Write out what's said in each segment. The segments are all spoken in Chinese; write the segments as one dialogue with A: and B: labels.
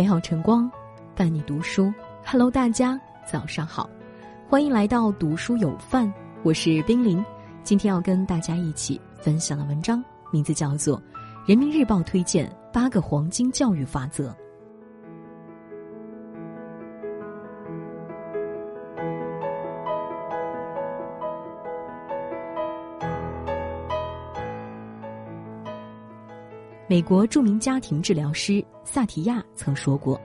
A: 美好晨光，伴你读书。Hello，大家早上好，欢迎来到读书有范，我是冰凌。今天要跟大家一起分享的文章名字叫做《人民日报》推荐八个黄金教育法则》。美国著名家庭治疗师萨提亚曾说过：“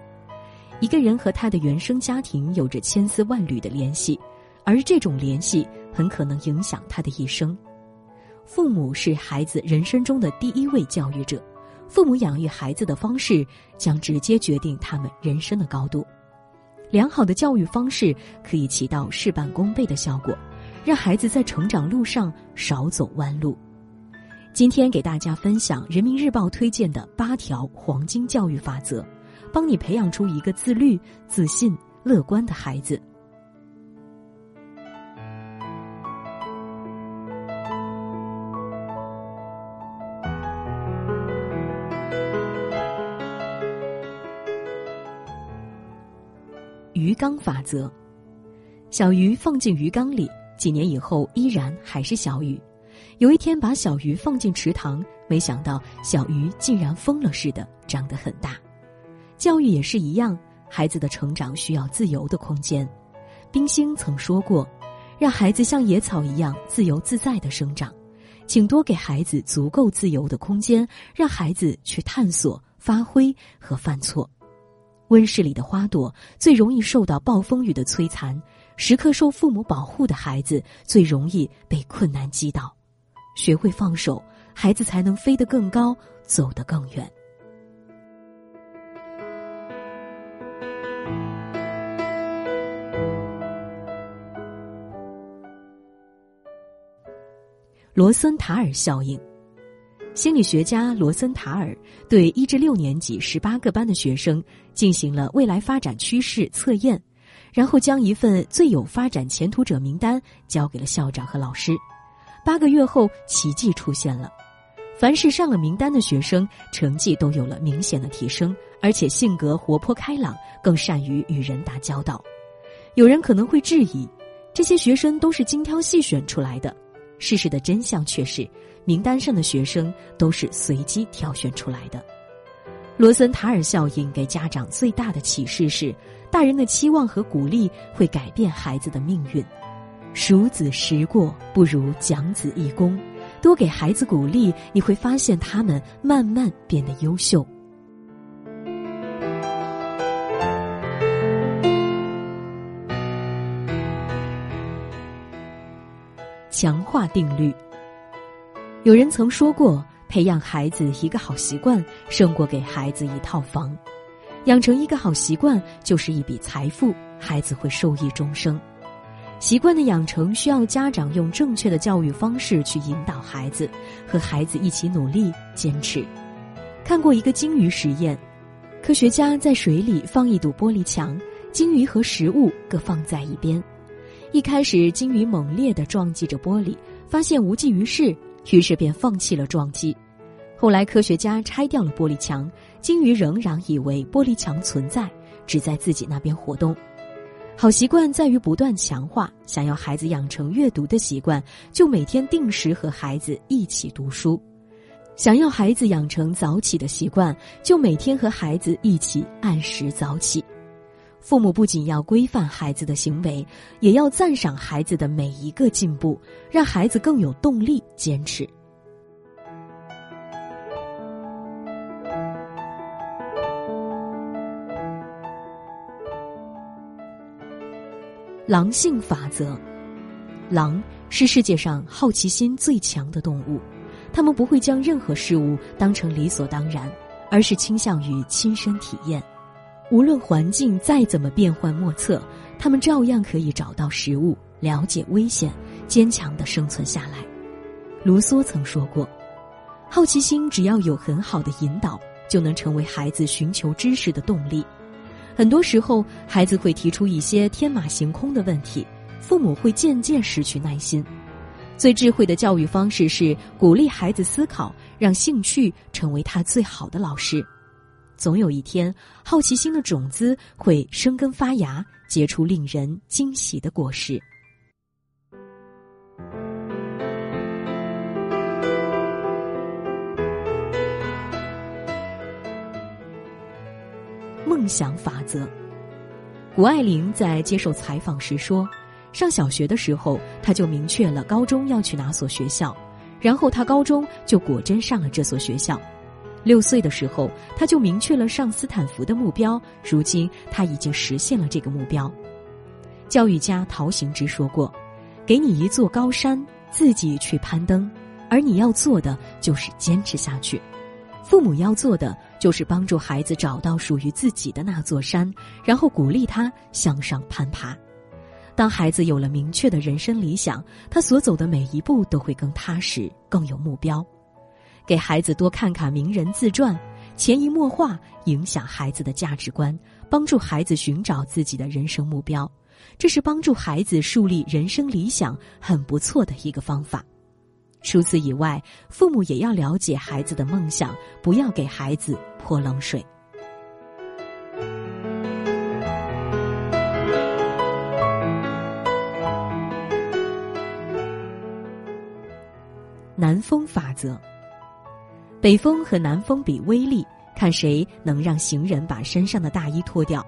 A: 一个人和他的原生家庭有着千丝万缕的联系，而这种联系很可能影响他的一生。父母是孩子人生中的第一位教育者，父母养育孩子的方式将直接决定他们人生的高度。良好的教育方式可以起到事半功倍的效果，让孩子在成长路上少走弯路。”今天给大家分享人民日报推荐的八条黄金教育法则，帮你培养出一个自律、自信、乐观的孩子。鱼缸法则：小鱼放进鱼缸里，几年以后依然还是小鱼。有一天，把小鱼放进池塘，没想到小鱼竟然疯了似的长得很大。教育也是一样，孩子的成长需要自由的空间。冰心曾说过：“让孩子像野草一样自由自在的生长，请多给孩子足够自由的空间，让孩子去探索、发挥和犯错。温室里的花朵最容易受到暴风雨的摧残，时刻受父母保护的孩子最容易被困难击倒。”学会放手，孩子才能飞得更高，走得更远。罗森塔尔效应，心理学家罗森塔尔对一至六年级十八个班的学生进行了未来发展趋势测验，然后将一份最有发展前途者名单交给了校长和老师。八个月后，奇迹出现了。凡是上了名单的学生，成绩都有了明显的提升，而且性格活泼开朗，更善于与人打交道。有人可能会质疑，这些学生都是精挑细选出来的。事实的真相却是，名单上的学生都是随机挑选出来的。罗森塔尔效应给家长最大的启示是：大人的期望和鼓励会改变孩子的命运。熟子时过，不如讲子一功。多给孩子鼓励，你会发现他们慢慢变得优秀。强化定律。有人曾说过，培养孩子一个好习惯，胜过给孩子一套房。养成一个好习惯，就是一笔财富，孩子会受益终生。习惯的养成需要家长用正确的教育方式去引导孩子，和孩子一起努力坚持。看过一个鲸鱼实验，科学家在水里放一堵玻璃墙，鲸鱼和食物各放在一边。一开始，鲸鱼猛烈地撞击着玻璃，发现无济于事，于是便放弃了撞击。后来，科学家拆掉了玻璃墙，鲸鱼仍然以为玻璃墙存在，只在自己那边活动。好习惯在于不断强化。想要孩子养成阅读的习惯，就每天定时和孩子一起读书；想要孩子养成早起的习惯，就每天和孩子一起按时早起。父母不仅要规范孩子的行为，也要赞赏孩子的每一个进步，让孩子更有动力坚持。狼性法则，狼是世界上好奇心最强的动物，它们不会将任何事物当成理所当然，而是倾向于亲身体验。无论环境再怎么变幻莫测，它们照样可以找到食物，了解危险，坚强的生存下来。卢梭曾说过：“好奇心只要有很好的引导，就能成为孩子寻求知识的动力。”很多时候，孩子会提出一些天马行空的问题，父母会渐渐失去耐心。最智慧的教育方式是鼓励孩子思考，让兴趣成为他最好的老师。总有一天，好奇心的种子会生根发芽，结出令人惊喜的果实。梦想法则。谷爱凌在接受采访时说：“上小学的时候，她就明确了高中要去哪所学校，然后她高中就果真上了这所学校。六岁的时候，她就明确了上斯坦福的目标，如今她已经实现了这个目标。”教育家陶行知说过：“给你一座高山，自己去攀登，而你要做的就是坚持下去。”父母要做的就是帮助孩子找到属于自己的那座山，然后鼓励他向上攀爬。当孩子有了明确的人生理想，他所走的每一步都会更踏实、更有目标。给孩子多看看名人自传，潜移默化影响孩子的价值观，帮助孩子寻找自己的人生目标，这是帮助孩子树立人生理想很不错的一个方法。除此以外，父母也要了解孩子的梦想，不要给孩子泼冷水。南风法则：北风和南风比威力，看谁能让行人把身上的大衣脱掉。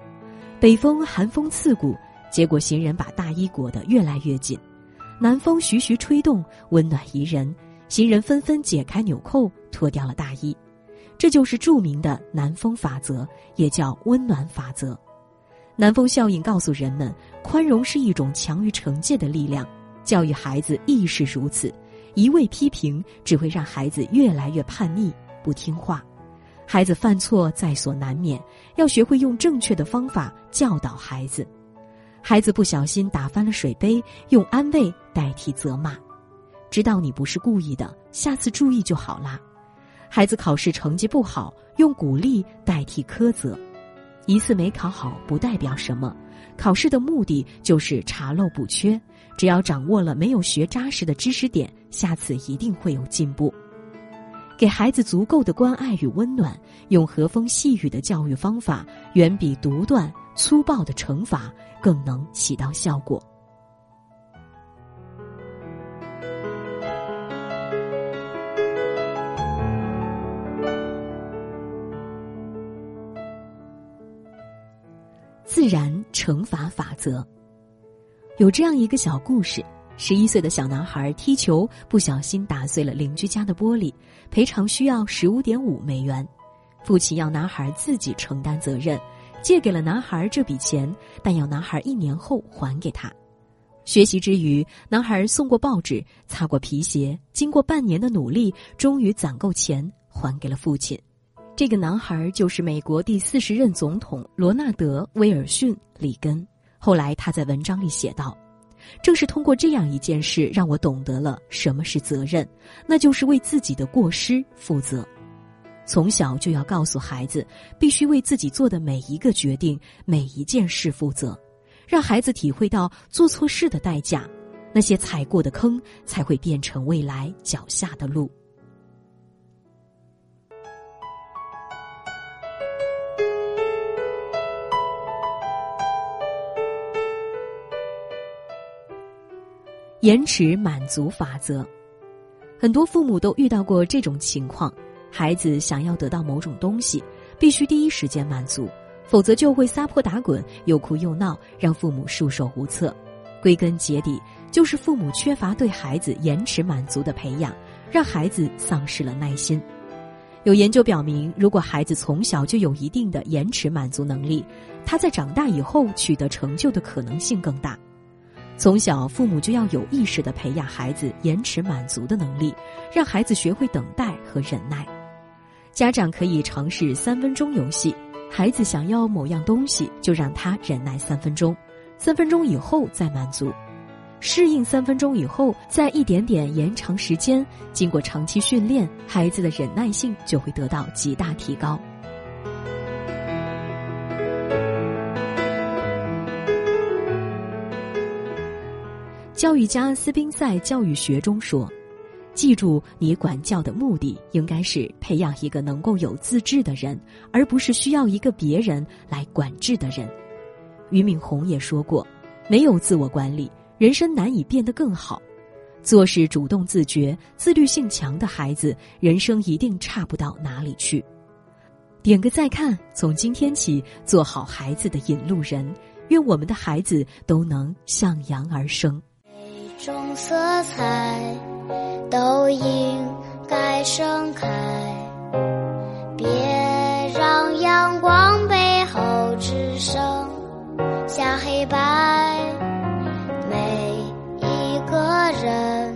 A: 北风寒风刺骨，结果行人把大衣裹得越来越紧。南风徐徐吹动，温暖宜人，行人纷纷解开纽扣，脱掉了大衣。这就是著名的南风法则，也叫温暖法则。南风效应告诉人们，宽容是一种强于惩戒的力量。教育孩子亦是如此，一味批评只会让孩子越来越叛逆、不听话。孩子犯错在所难免，要学会用正确的方法教导孩子。孩子不小心打翻了水杯，用安慰代替责骂，知道你不是故意的，下次注意就好啦。孩子考试成绩不好，用鼓励代替苛责，一次没考好不代表什么，考试的目的就是查漏补缺，只要掌握了没有学扎实的知识点，下次一定会有进步。给孩子足够的关爱与温暖，用和风细雨的教育方法，远比独断粗暴的惩罚。更能起到效果。然惩罚法则，有这样一个小故事：十一岁的小男孩踢球不小心打碎了邻居家的玻璃，赔偿需要十五点五美元，父亲要男孩自己承担责任。借给了男孩这笔钱，但要男孩一年后还给他。学习之余，男孩送过报纸，擦过皮鞋，经过半年的努力，终于攒够钱还给了父亲。这个男孩就是美国第四十任总统罗纳德·威尔逊·里根。后来他在文章里写道：“正是通过这样一件事，让我懂得了什么是责任，那就是为自己的过失负责。”从小就要告诉孩子，必须为自己做的每一个决定、每一件事负责，让孩子体会到做错事的代价，那些踩过的坑才会变成未来脚下的路。延迟满足法则，很多父母都遇到过这种情况。孩子想要得到某种东西，必须第一时间满足，否则就会撒泼打滚、又哭又闹，让父母束手无策。归根结底，就是父母缺乏对孩子延迟满足的培养，让孩子丧失了耐心。有研究表明，如果孩子从小就有一定的延迟满足能力，他在长大以后取得成就的可能性更大。从小，父母就要有意识的培养孩子延迟满足的能力，让孩子学会等待和忍耐。家长可以尝试三分钟游戏，孩子想要某样东西，就让他忍耐三分钟，三分钟以后再满足，适应三分钟以后，再一点点延长时间。经过长期训练，孩子的忍耐性就会得到极大提高。教育家斯宾塞教育学中说。记住，你管教的目的应该是培养一个能够有自制的人，而不是需要一个别人来管制的人。俞敏洪也说过：“没有自我管理，人生难以变得更好。做事主动自觉、自律性强的孩子，人生一定差不到哪里去。”点个再看，从今天起做好孩子的引路人。愿我们的孩子都能向阳而生。
B: 种色彩。都应该盛开，别让阳光背后只剩下黑白。每一个人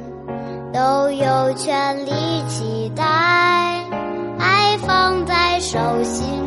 B: 都有权利期待，爱放在手心。